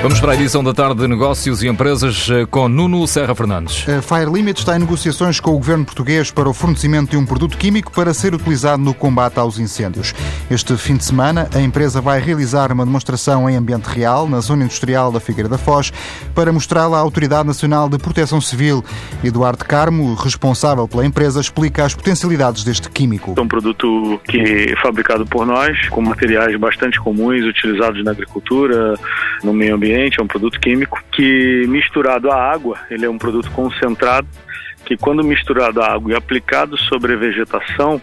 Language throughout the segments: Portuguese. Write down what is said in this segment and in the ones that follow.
Vamos para a edição da tarde de Negócios e Empresas eh, com Nuno Serra Fernandes. A Fire Limit está em negociações com o governo português para o fornecimento de um produto químico para ser utilizado no combate aos incêndios. Este fim de semana, a empresa vai realizar uma demonstração em ambiente real na zona industrial da Figueira da Foz para mostrá-la à Autoridade Nacional de Proteção Civil. Eduardo Carmo, responsável pela empresa, explica as potencialidades deste químico. É um produto que é fabricado por nós, com materiais bastante comuns utilizados na agricultura, no meio ambiente ambiente, é um produto químico que misturado à água, ele é um produto concentrado que quando misturado à água e aplicado sobre a vegetação,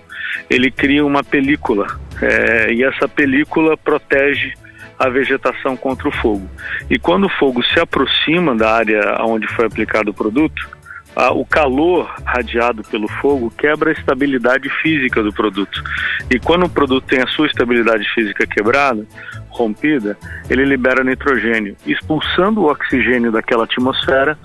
ele cria uma película é, e essa película protege a vegetação contra o fogo. E quando o fogo se aproxima da área onde foi aplicado o produto, a, o calor radiado pelo fogo quebra a estabilidade física do produto. E quando o produto tem a sua estabilidade física quebrada, rompida, ele libera nitrogênio, expulsando o oxigênio daquela atmosfera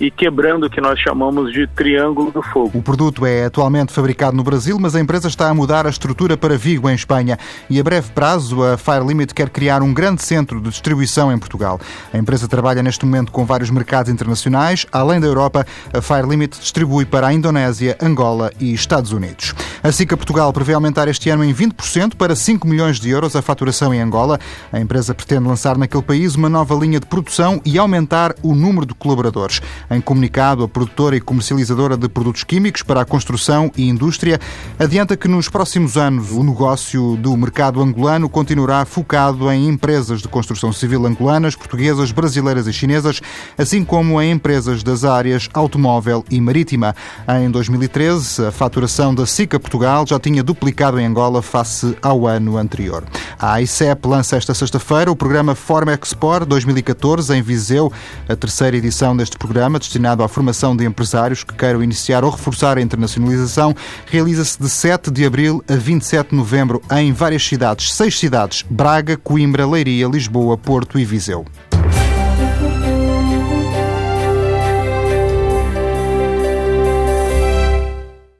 e quebrando o que nós chamamos de triângulo do fogo. O produto é atualmente fabricado no Brasil, mas a empresa está a mudar a estrutura para Vigo, em Espanha. E a breve prazo, a Fire Limit quer criar um grande centro de distribuição em Portugal. A empresa trabalha neste momento com vários mercados internacionais. Além da Europa, a Fire Limit distribui para a Indonésia, Angola e Estados Unidos. A SICA Portugal prevê aumentar este ano em 20% para 5 milhões de euros a faturação em Angola. A empresa pretende lançar naquele país uma nova linha de produção e aumentar o número de colaboradores. Em comunicado, a produtora e comercializadora de produtos químicos para a construção e indústria adianta que nos próximos anos o negócio do mercado angolano continuará focado em empresas de construção civil angolanas, portuguesas, brasileiras e chinesas, assim como em empresas das áreas automóvel e marítima. Em 2013, a faturação da SICA Portugal já tinha duplicado em Angola face ao ano anterior. A ICEP lança esta sexta-feira o programa Forma Export 2014 em Viseu, a terceira edição deste programa destinado à formação de empresários que queiram iniciar ou reforçar a internacionalização, realiza-se de 7 de abril a 27 de novembro em várias cidades, seis cidades: Braga, Coimbra, Leiria, Lisboa, Porto e Viseu.